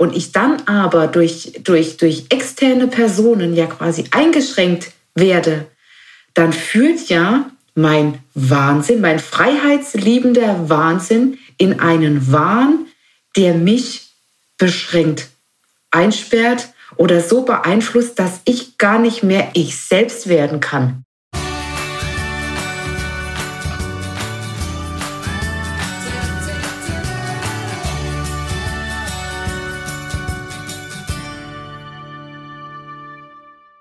und ich dann aber durch, durch, durch externe Personen ja quasi eingeschränkt werde, dann führt ja mein Wahnsinn, mein freiheitsliebender Wahnsinn in einen Wahn, der mich beschränkt, einsperrt oder so beeinflusst, dass ich gar nicht mehr ich selbst werden kann.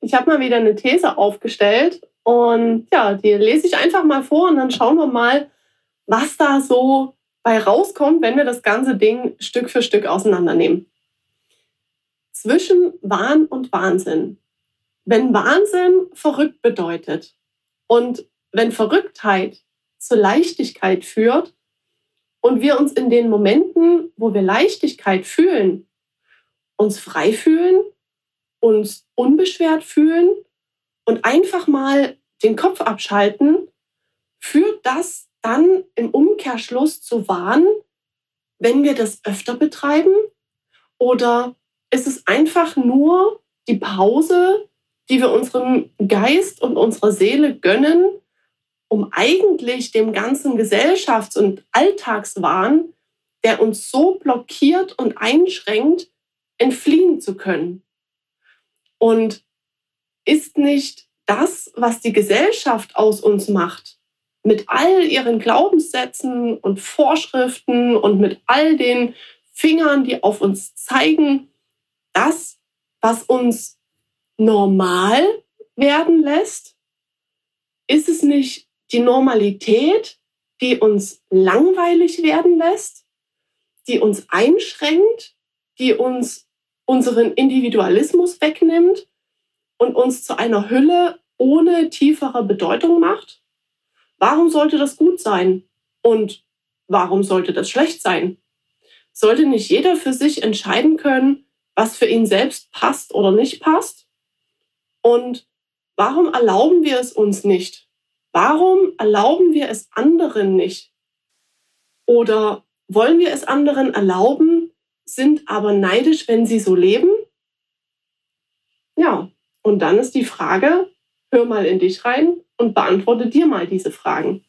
ich habe mal wieder eine These aufgestellt und ja, die lese ich einfach mal vor und dann schauen wir mal, was da so bei rauskommt, wenn wir das ganze Ding Stück für Stück auseinandernehmen. Zwischen Wahn und Wahnsinn. Wenn Wahnsinn verrückt bedeutet und wenn Verrücktheit zur Leichtigkeit führt und wir uns in den Momenten, wo wir Leichtigkeit fühlen, uns frei fühlen uns unbeschwert fühlen und einfach mal den Kopf abschalten, führt das dann im Umkehrschluss zu Wahn, wenn wir das öfter betreiben? Oder ist es einfach nur die Pause, die wir unserem Geist und unserer Seele gönnen, um eigentlich dem ganzen Gesellschafts- und Alltagswahn, der uns so blockiert und einschränkt, entfliehen zu können? Und ist nicht das, was die Gesellschaft aus uns macht, mit all ihren Glaubenssätzen und Vorschriften und mit all den Fingern, die auf uns zeigen, das, was uns normal werden lässt? Ist es nicht die Normalität, die uns langweilig werden lässt, die uns einschränkt, die uns unseren Individualismus wegnimmt und uns zu einer Hülle ohne tiefere Bedeutung macht? Warum sollte das gut sein? Und warum sollte das schlecht sein? Sollte nicht jeder für sich entscheiden können, was für ihn selbst passt oder nicht passt? Und warum erlauben wir es uns nicht? Warum erlauben wir es anderen nicht? Oder wollen wir es anderen erlauben, sind aber neidisch, wenn sie so leben? Ja, und dann ist die Frage, hör mal in dich rein und beantworte dir mal diese Fragen.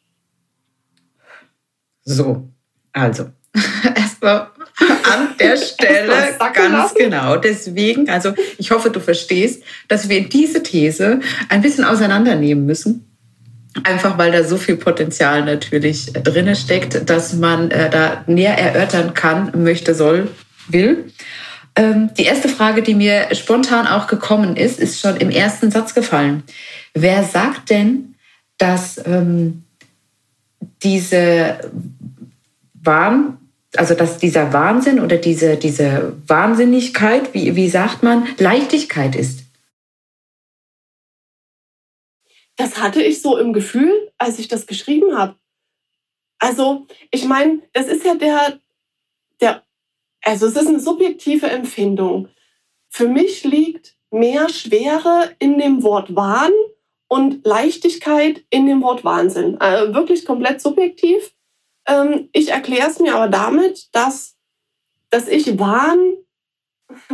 So, also erstmal an der Stelle ganz lassen. genau. Deswegen, also ich hoffe, du verstehst, dass wir diese These ein bisschen auseinandernehmen müssen Einfach weil da so viel Potenzial natürlich drin steckt, dass man äh, da näher erörtern kann, möchte, soll, will. Ähm, die erste Frage, die mir spontan auch gekommen ist, ist schon im ersten Satz gefallen. Wer sagt denn, dass ähm, diese Wahn, also dass dieser Wahnsinn oder diese, diese Wahnsinnigkeit, wie, wie sagt man, Leichtigkeit ist? Das hatte ich so im Gefühl, als ich das geschrieben habe. Also, ich meine, das ist ja der, der, also es ist eine subjektive Empfindung. Für mich liegt mehr Schwere in dem Wort Wahn und Leichtigkeit in dem Wort Wahnsinn. Also wirklich komplett subjektiv. Ähm, ich erkläre es mir aber damit, dass, dass ich Wahn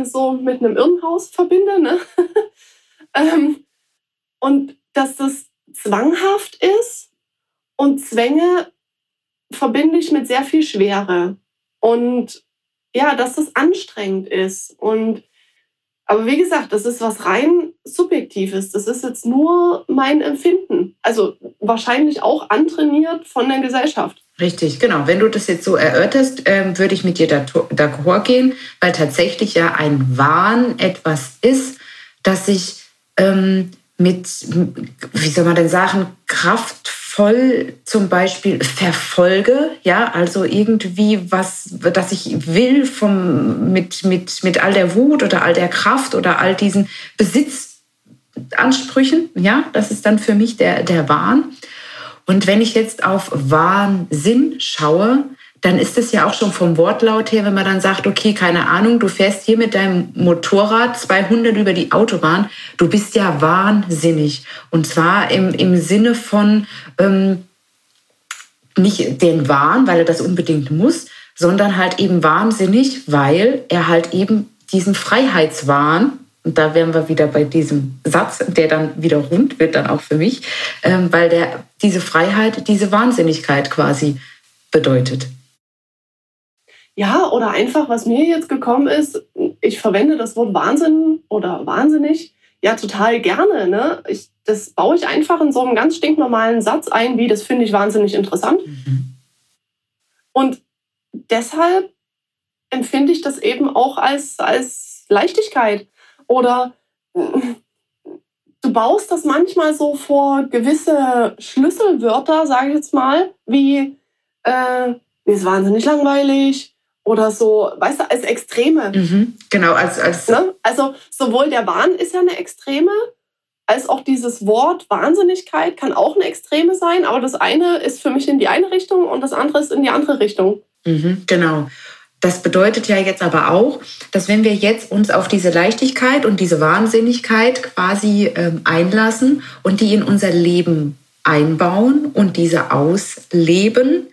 so mit einem Irrenhaus verbinde. Ne? ähm, und dass das zwanghaft ist und Zwänge verbinde ich mit sehr viel Schwere. Und ja, dass das anstrengend ist. Und aber wie gesagt, das ist was rein Subjektives. Das ist jetzt nur mein Empfinden. Also wahrscheinlich auch antrainiert von der Gesellschaft. Richtig, genau. Wenn du das jetzt so erörterst, ähm, würde ich mit dir d'accord gehen, weil tatsächlich ja ein Wahn etwas ist, das sich ähm, mit, wie soll man denn sagen, kraftvoll voll zum Beispiel verfolge, ja, also irgendwie was, dass ich will vom, mit, mit, mit all der Wut oder all der Kraft oder all diesen Besitzansprüchen, ja, das ist dann für mich der, der Wahn. Und wenn ich jetzt auf Wahnsinn schaue, dann ist es ja auch schon vom Wortlaut her, wenn man dann sagt, okay, keine Ahnung, du fährst hier mit deinem Motorrad 200 über die Autobahn, du bist ja wahnsinnig. Und zwar im, im Sinne von ähm, nicht den Wahn, weil er das unbedingt muss, sondern halt eben wahnsinnig, weil er halt eben diesen Freiheitswahn, und da wären wir wieder bei diesem Satz, der dann wieder rund wird, dann auch für mich, ähm, weil der diese Freiheit, diese Wahnsinnigkeit quasi bedeutet. Ja, oder einfach, was mir jetzt gekommen ist, ich verwende das Wort Wahnsinn oder wahnsinnig ja total gerne. Ne? Ich, das baue ich einfach in so einem ganz stinknormalen Satz ein, wie das finde ich wahnsinnig interessant. Mhm. Und deshalb empfinde ich das eben auch als, als Leichtigkeit. Oder du baust das manchmal so vor gewisse Schlüsselwörter, sage ich jetzt mal, wie äh, mir ist wahnsinnig langweilig oder so, weißt du, als Extreme. Mhm, genau, als, als ne? Also sowohl der Wahn ist ja eine Extreme, als auch dieses Wort Wahnsinnigkeit kann auch eine Extreme sein, aber das eine ist für mich in die eine Richtung und das andere ist in die andere Richtung. Mhm, genau. Das bedeutet ja jetzt aber auch, dass wenn wir jetzt uns auf diese Leichtigkeit und diese Wahnsinnigkeit quasi ähm, einlassen und die in unser Leben einbauen und diese ausleben,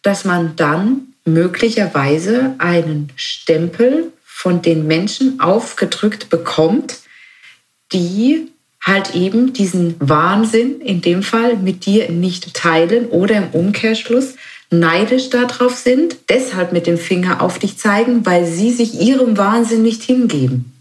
dass man dann möglicherweise einen Stempel von den Menschen aufgedrückt bekommt, die halt eben diesen Wahnsinn in dem Fall mit dir nicht teilen oder im Umkehrschluss neidisch darauf sind, deshalb mit dem Finger auf dich zeigen, weil sie sich ihrem Wahnsinn nicht hingeben.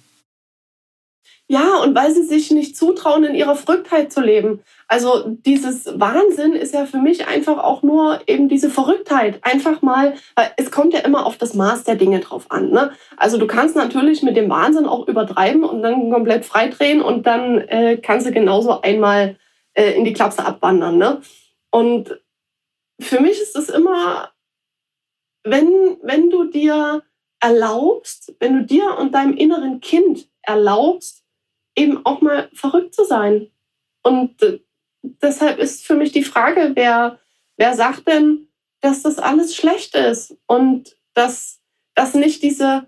Ja, und weil sie sich nicht zutrauen, in ihrer Verrücktheit zu leben. Also dieses Wahnsinn ist ja für mich einfach auch nur eben diese Verrücktheit. Einfach mal, es kommt ja immer auf das Maß der Dinge drauf an. Ne? Also du kannst natürlich mit dem Wahnsinn auch übertreiben und dann komplett freidrehen und dann äh, kannst du genauso einmal äh, in die Klapse abwandern. Ne? Und für mich ist es immer, wenn, wenn du dir erlaubst, wenn du dir und deinem inneren Kind erlaubst, eben auch mal verrückt zu sein. Und äh, deshalb ist für mich die Frage, wer, wer sagt denn, dass das alles schlecht ist und dass, dass nicht diese,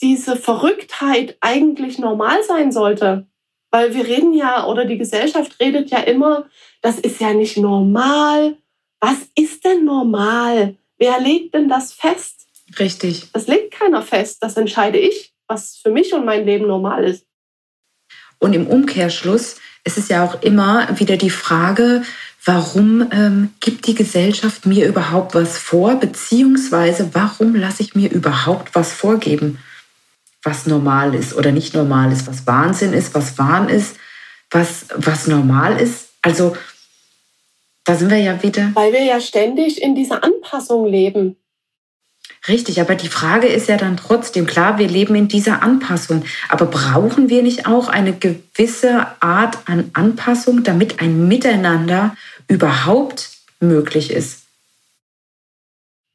diese Verrücktheit eigentlich normal sein sollte. Weil wir reden ja, oder die Gesellschaft redet ja immer, das ist ja nicht normal. Was ist denn normal? Wer legt denn das fest? Richtig. Das legt keiner fest. Das entscheide ich, was für mich und mein Leben normal ist. Und im Umkehrschluss ist es ja auch immer wieder die Frage, warum ähm, gibt die Gesellschaft mir überhaupt was vor, beziehungsweise warum lasse ich mir überhaupt was vorgeben, was normal ist oder nicht normal ist, was Wahnsinn ist, was Wahn ist, was, was normal ist. Also da sind wir ja wieder. Weil wir ja ständig in dieser Anpassung leben. Richtig, aber die Frage ist ja dann trotzdem, klar, wir leben in dieser Anpassung, aber brauchen wir nicht auch eine gewisse Art an Anpassung, damit ein Miteinander überhaupt möglich ist?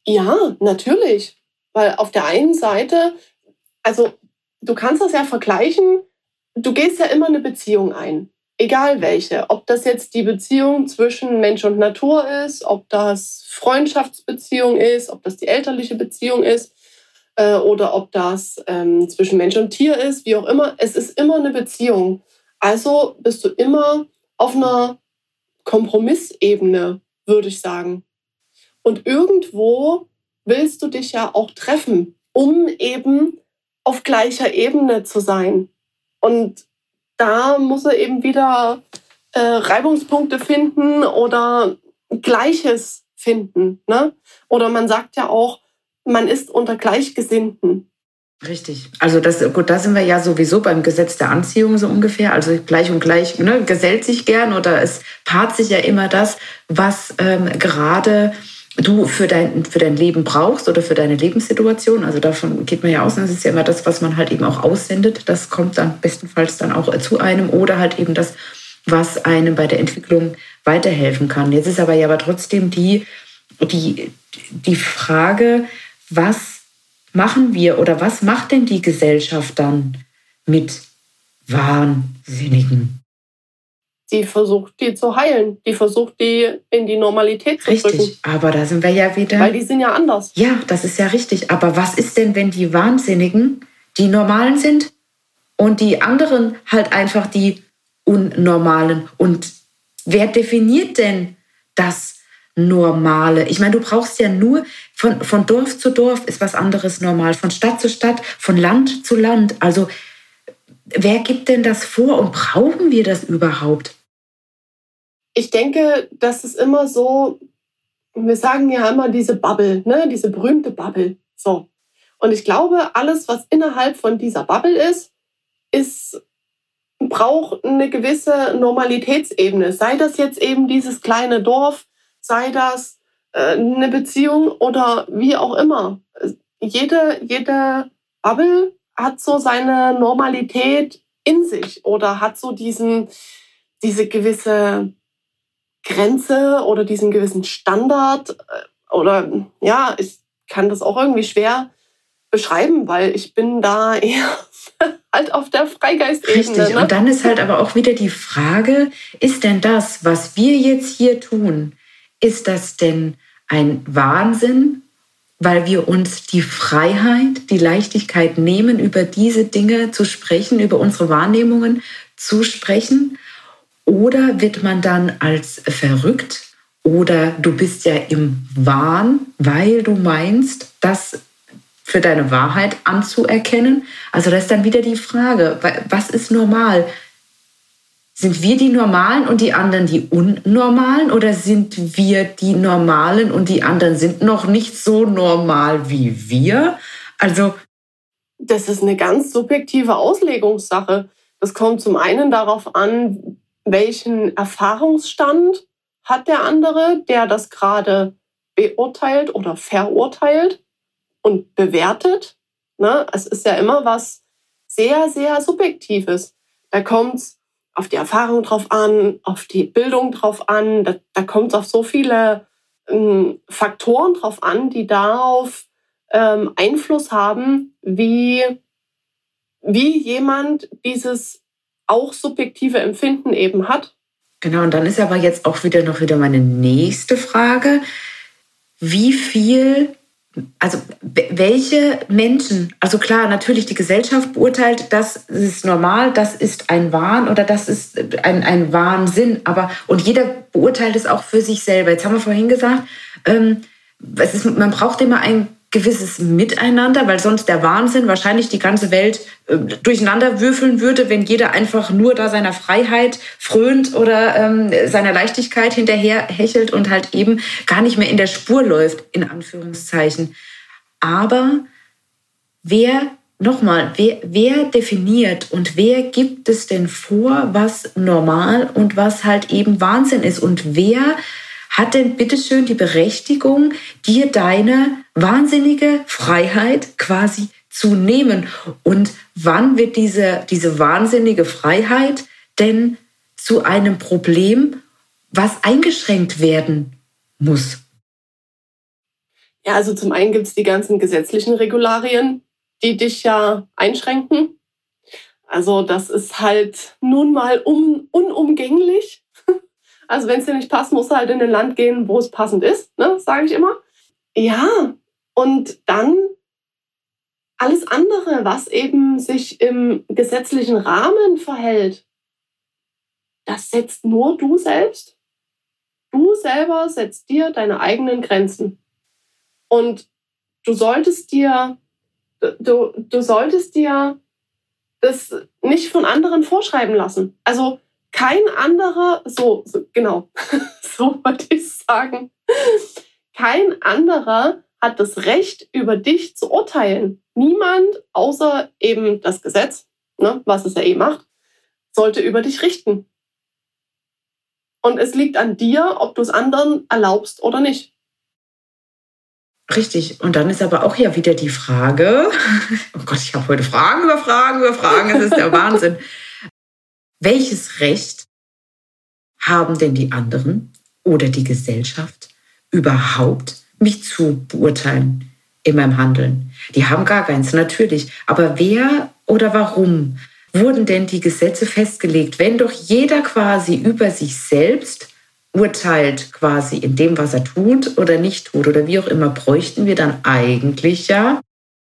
Ja, natürlich. Weil auf der einen Seite, also du kannst das ja vergleichen, du gehst ja immer eine Beziehung ein egal welche, ob das jetzt die Beziehung zwischen Mensch und Natur ist, ob das Freundschaftsbeziehung ist, ob das die elterliche Beziehung ist äh, oder ob das ähm, zwischen Mensch und Tier ist, wie auch immer, es ist immer eine Beziehung. Also bist du immer auf einer Kompromissebene, würde ich sagen. Und irgendwo willst du dich ja auch treffen, um eben auf gleicher Ebene zu sein. Und da muss er eben wieder äh, Reibungspunkte finden oder Gleiches finden. Ne? Oder man sagt ja auch, man ist unter Gleichgesinnten. Richtig. Also das, gut, da sind wir ja sowieso beim Gesetz der Anziehung so ungefähr. Also gleich und gleich ne, gesellt sich gern oder es paart sich ja immer das, was ähm, gerade du für dein, für dein Leben brauchst oder für deine Lebenssituation. Also davon geht man ja aus. Das ist ja immer das, was man halt eben auch aussendet. Das kommt dann bestenfalls dann auch zu einem oder halt eben das, was einem bei der Entwicklung weiterhelfen kann. Jetzt ist aber ja aber trotzdem die, die, die Frage, was machen wir oder was macht denn die Gesellschaft dann mit Wahnsinnigen? Die versucht, die zu heilen. Die versucht, die in die Normalität zu richtig, drücken. aber da sind wir ja wieder. Weil die sind ja anders. Ja, das ist ja richtig. Aber was ist denn, wenn die Wahnsinnigen die Normalen sind und die anderen halt einfach die Unnormalen? Und wer definiert denn das Normale? Ich meine, du brauchst ja nur von, von Dorf zu Dorf ist was anderes normal, von Stadt zu Stadt, von Land zu Land. Also wer gibt denn das vor und brauchen wir das überhaupt? Ich denke, das ist immer so, wir sagen ja immer diese Bubble, ne? diese berühmte Bubble. So. Und ich glaube, alles, was innerhalb von dieser Bubble ist, ist braucht eine gewisse Normalitätsebene. Sei das jetzt eben dieses kleine Dorf, sei das äh, eine Beziehung oder wie auch immer. Jede, jede Bubble hat so seine Normalität in sich oder hat so diesen, diese gewisse Grenze oder diesen gewissen Standard äh, oder ja, ich kann das auch irgendwie schwer beschreiben, weil ich bin da eher halt auf der Freigeistebene. Richtig, ne? und dann ist halt aber auch wieder die Frage, ist denn das, was wir jetzt hier tun, ist das denn ein Wahnsinn, weil wir uns die Freiheit, die Leichtigkeit nehmen, über diese Dinge zu sprechen, über unsere Wahrnehmungen zu sprechen? Oder wird man dann als verrückt oder du bist ja im Wahn, weil du meinst, das für deine Wahrheit anzuerkennen? Also das ist dann wieder die Frage, was ist normal? Sind wir die Normalen und die anderen die Unnormalen oder sind wir die Normalen und die anderen sind noch nicht so normal wie wir? Also das ist eine ganz subjektive Auslegungssache. Das kommt zum einen darauf an, welchen Erfahrungsstand hat der andere, der das gerade beurteilt oder verurteilt und bewertet. Ne? Es ist ja immer was sehr, sehr Subjektives. Da kommt es auf die Erfahrung drauf an, auf die Bildung drauf an. Da, da kommt es auf so viele ähm, Faktoren drauf an, die darauf ähm, Einfluss haben, wie, wie jemand dieses auch subjektive Empfinden eben hat. Genau, und dann ist aber jetzt auch wieder noch wieder meine nächste Frage. Wie viel, also welche Menschen, also klar, natürlich die Gesellschaft beurteilt, das ist normal, das ist ein Wahn oder das ist ein, ein Wahnsinn, aber und jeder beurteilt es auch für sich selber. Jetzt haben wir vorhin gesagt, ähm, ist, man braucht immer ein gewisses Miteinander, weil sonst der Wahnsinn wahrscheinlich die ganze Welt äh, durcheinander würfeln würde, wenn jeder einfach nur da seiner Freiheit frönt oder ähm, seiner Leichtigkeit hinterher hechelt und halt eben gar nicht mehr in der Spur läuft, in Anführungszeichen. Aber wer, nochmal, wer, wer definiert und wer gibt es denn vor, was normal und was halt eben Wahnsinn ist und wer hat denn bitteschön die Berechtigung, dir deine wahnsinnige Freiheit quasi zu nehmen? Und wann wird diese, diese wahnsinnige Freiheit denn zu einem Problem, was eingeschränkt werden muss? Ja, also zum einen gibt es die ganzen gesetzlichen Regularien, die dich ja einschränken. Also das ist halt nun mal un unumgänglich. Also wenn es dir nicht passt, musst du halt in ein Land gehen, wo es passend ist, ne? sage ich immer. Ja, und dann alles andere, was eben sich im gesetzlichen Rahmen verhält, das setzt nur du selbst. Du selber setzt dir deine eigenen Grenzen. Und du solltest dir, du, du solltest dir das nicht von anderen vorschreiben lassen. Also kein anderer, so, so genau, so wollte ich sagen, kein anderer hat das Recht, über dich zu urteilen. Niemand, außer eben das Gesetz, ne, was es ja eh macht, sollte über dich richten. Und es liegt an dir, ob du es anderen erlaubst oder nicht. Richtig. Und dann ist aber auch ja wieder die Frage, oh Gott, ich habe heute Fragen über Fragen über Fragen, es ist der Wahnsinn. Welches Recht haben denn die anderen oder die Gesellschaft überhaupt mich zu beurteilen in meinem Handeln? Die haben gar keins, natürlich. Aber wer oder warum wurden denn die Gesetze festgelegt, wenn doch jeder quasi über sich selbst urteilt, quasi in dem, was er tut oder nicht tut oder wie auch immer, bräuchten wir dann eigentlich ja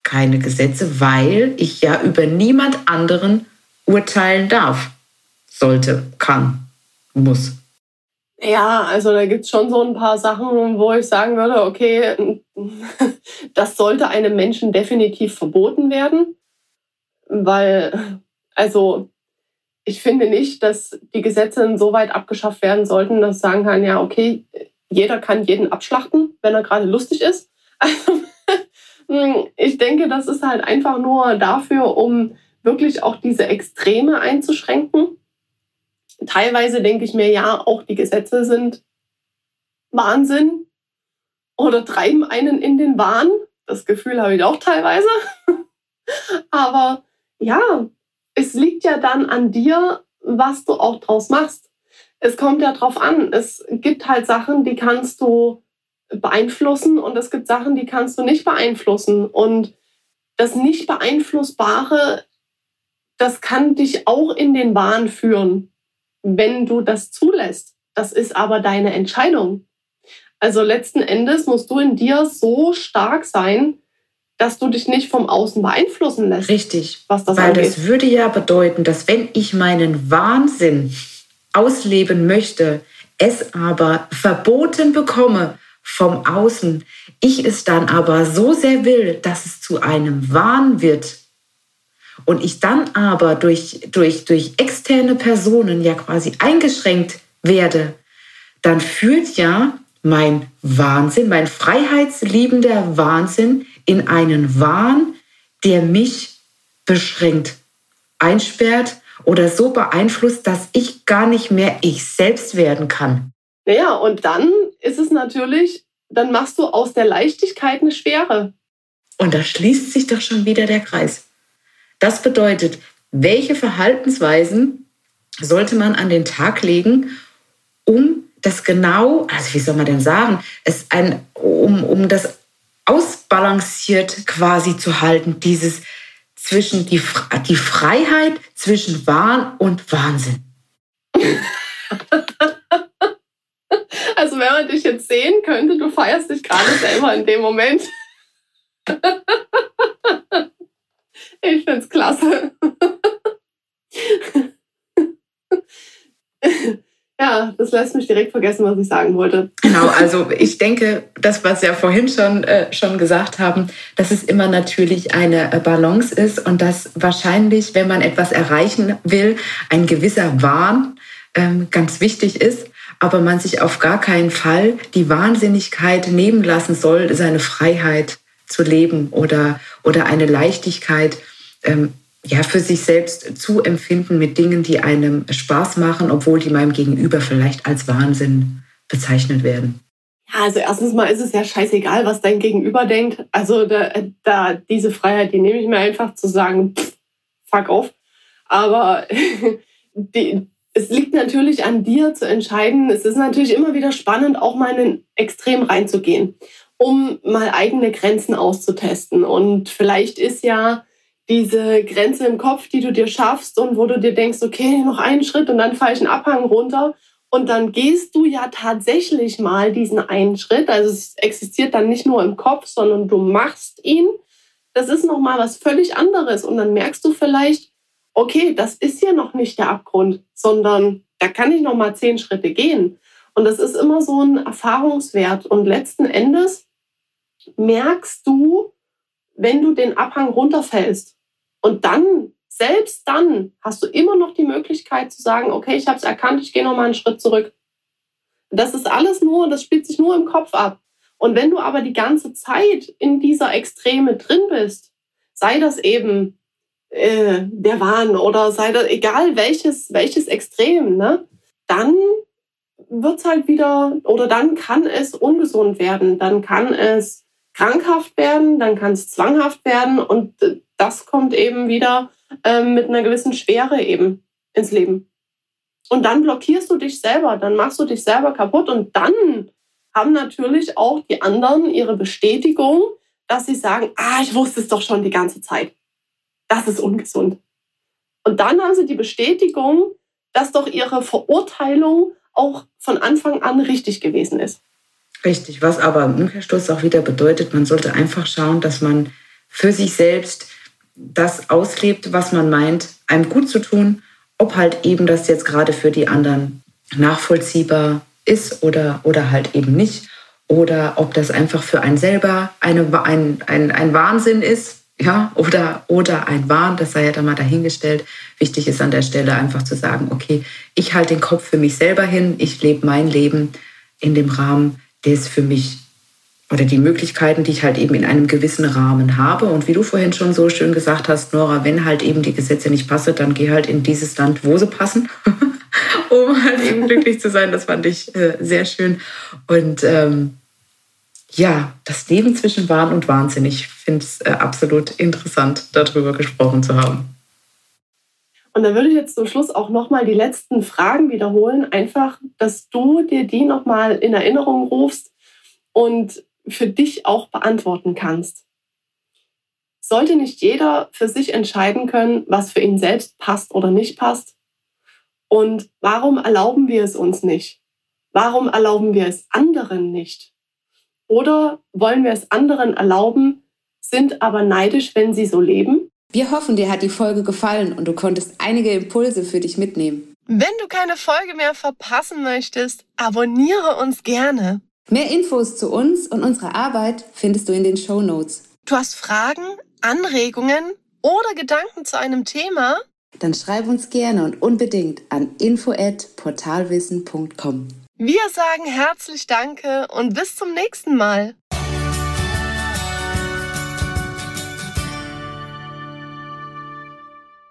keine Gesetze, weil ich ja über niemand anderen urteilen darf, sollte, kann, muss. Ja, also da gibt es schon so ein paar Sachen, wo ich sagen würde, okay, das sollte einem Menschen definitiv verboten werden, weil, also ich finde nicht, dass die Gesetze so weit abgeschafft werden sollten, dass sagen kann, ja, okay, jeder kann jeden abschlachten, wenn er gerade lustig ist. Also, ich denke, das ist halt einfach nur dafür, um wirklich auch diese Extreme einzuschränken teilweise denke ich mir, ja, auch die Gesetze sind Wahnsinn oder treiben einen in den Wahn. Das Gefühl habe ich auch teilweise. Aber ja, es liegt ja dann an dir, was du auch draus machst. Es kommt ja drauf an. Es gibt halt Sachen, die kannst du beeinflussen und es gibt Sachen, die kannst du nicht beeinflussen. Und das nicht beeinflussbare, das kann dich auch in den Wahn führen wenn du das zulässt. Das ist aber deine Entscheidung. Also letzten Endes musst du in dir so stark sein, dass du dich nicht vom Außen beeinflussen lässt. Richtig. Was das Weil angeht. das würde ja bedeuten, dass wenn ich meinen Wahnsinn ausleben möchte, es aber verboten bekomme vom Außen, ich es dann aber so sehr will, dass es zu einem Wahn wird, und ich dann aber durch, durch, durch externe Personen ja quasi eingeschränkt werde, dann führt ja mein Wahnsinn, mein freiheitsliebender Wahnsinn in einen Wahn, der mich beschränkt, einsperrt oder so beeinflusst, dass ich gar nicht mehr ich selbst werden kann. Naja, und dann ist es natürlich, dann machst du aus der Leichtigkeit eine Schwere. Und da schließt sich doch schon wieder der Kreis. Das bedeutet, welche Verhaltensweisen sollte man an den Tag legen, um das genau, also wie soll man denn sagen, es ein, um, um das ausbalanciert quasi zu halten, dieses zwischen die, die Freiheit zwischen Wahn und Wahnsinn. Also wenn man dich jetzt sehen könnte, du feierst dich gerade selber in dem Moment. Ich finde es klasse. ja, das lässt mich direkt vergessen, was ich sagen wollte. Genau, also ich denke, das, was wir vorhin schon, äh, schon gesagt haben, dass es immer natürlich eine äh, Balance ist und dass wahrscheinlich, wenn man etwas erreichen will, ein gewisser Wahn ähm, ganz wichtig ist aber man sich auf gar keinen Fall die Wahnsinnigkeit nehmen lassen soll, seine Freiheit zu leben oder, oder eine Leichtigkeit ähm, ja, für sich selbst zu empfinden mit Dingen, die einem Spaß machen, obwohl die meinem Gegenüber vielleicht als Wahnsinn bezeichnet werden. Ja, also erstens mal ist es ja scheißegal, was dein Gegenüber denkt. Also da, da diese Freiheit, die nehme ich mir einfach zu sagen, pff, fuck off. Aber die, es liegt natürlich an dir zu entscheiden. Es ist natürlich immer wieder spannend, auch mal in ein Extrem reinzugehen, um mal eigene Grenzen auszutesten. Und vielleicht ist ja diese Grenze im Kopf, die du dir schaffst und wo du dir denkst, okay, noch einen Schritt und dann fahre ich einen Abhang runter. Und dann gehst du ja tatsächlich mal diesen einen Schritt. Also es existiert dann nicht nur im Kopf, sondern du machst ihn. Das ist nochmal was völlig anderes. Und dann merkst du vielleicht, okay, das ist ja noch nicht der Abgrund, sondern da kann ich nochmal zehn Schritte gehen. Und das ist immer so ein Erfahrungswert. Und letzten Endes merkst du, wenn du den Abhang runterfällst. Und dann, selbst dann, hast du immer noch die Möglichkeit zu sagen, okay, ich habe es erkannt, ich gehe noch mal einen Schritt zurück. Das ist alles nur, das spielt sich nur im Kopf ab. Und wenn du aber die ganze Zeit in dieser Extreme drin bist, sei das eben äh, der Wahn oder sei das egal welches, welches Extrem, ne, dann wird es halt wieder oder dann kann es ungesund werden, dann kann es krankhaft werden, dann kann es zwanghaft werden und äh, das kommt eben wieder ähm, mit einer gewissen Schwere eben ins Leben. Und dann blockierst du dich selber, dann machst du dich selber kaputt und dann haben natürlich auch die anderen ihre Bestätigung, dass sie sagen, ah, ich wusste es doch schon die ganze Zeit. Das ist ungesund. Und dann haben sie die Bestätigung, dass doch ihre Verurteilung auch von Anfang an richtig gewesen ist. Richtig, was aber im Umkehrschluss auch wieder bedeutet, man sollte einfach schauen, dass man für sich selbst das auslebt, was man meint, einem gut zu tun, ob halt eben das jetzt gerade für die anderen nachvollziehbar ist oder, oder halt eben nicht. Oder ob das einfach für einen selber eine, ein, ein, ein Wahnsinn ist, ja, oder, oder ein Wahn, das sei ja dann mal dahingestellt. Wichtig ist an der Stelle einfach zu sagen, okay, ich halte den Kopf für mich selber hin, ich lebe mein Leben in dem Rahmen, der es für mich oder die Möglichkeiten, die ich halt eben in einem gewissen Rahmen habe. Und wie du vorhin schon so schön gesagt hast, Nora, wenn halt eben die Gesetze nicht passen, dann geh halt in dieses Land, wo sie passen, um halt eben glücklich zu sein. Das fand ich äh, sehr schön. Und ähm, ja, das Leben zwischen Wahn und Wahnsinn. Ich finde es äh, absolut interessant, darüber gesprochen zu haben. Und dann würde ich jetzt zum Schluss auch nochmal die letzten Fragen wiederholen, einfach, dass du dir die nochmal in Erinnerung rufst und für dich auch beantworten kannst. Sollte nicht jeder für sich entscheiden können, was für ihn selbst passt oder nicht passt? Und warum erlauben wir es uns nicht? Warum erlauben wir es anderen nicht? Oder wollen wir es anderen erlauben, sind aber neidisch, wenn sie so leben? Wir hoffen, dir hat die Folge gefallen und du konntest einige Impulse für dich mitnehmen. Wenn du keine Folge mehr verpassen möchtest, abonniere uns gerne. Mehr Infos zu uns und unserer Arbeit findest du in den Show Notes. Du hast Fragen, Anregungen oder Gedanken zu einem Thema? Dann schreib uns gerne und unbedingt an info@portalwissen.com. Wir sagen herzlich Danke und bis zum nächsten Mal.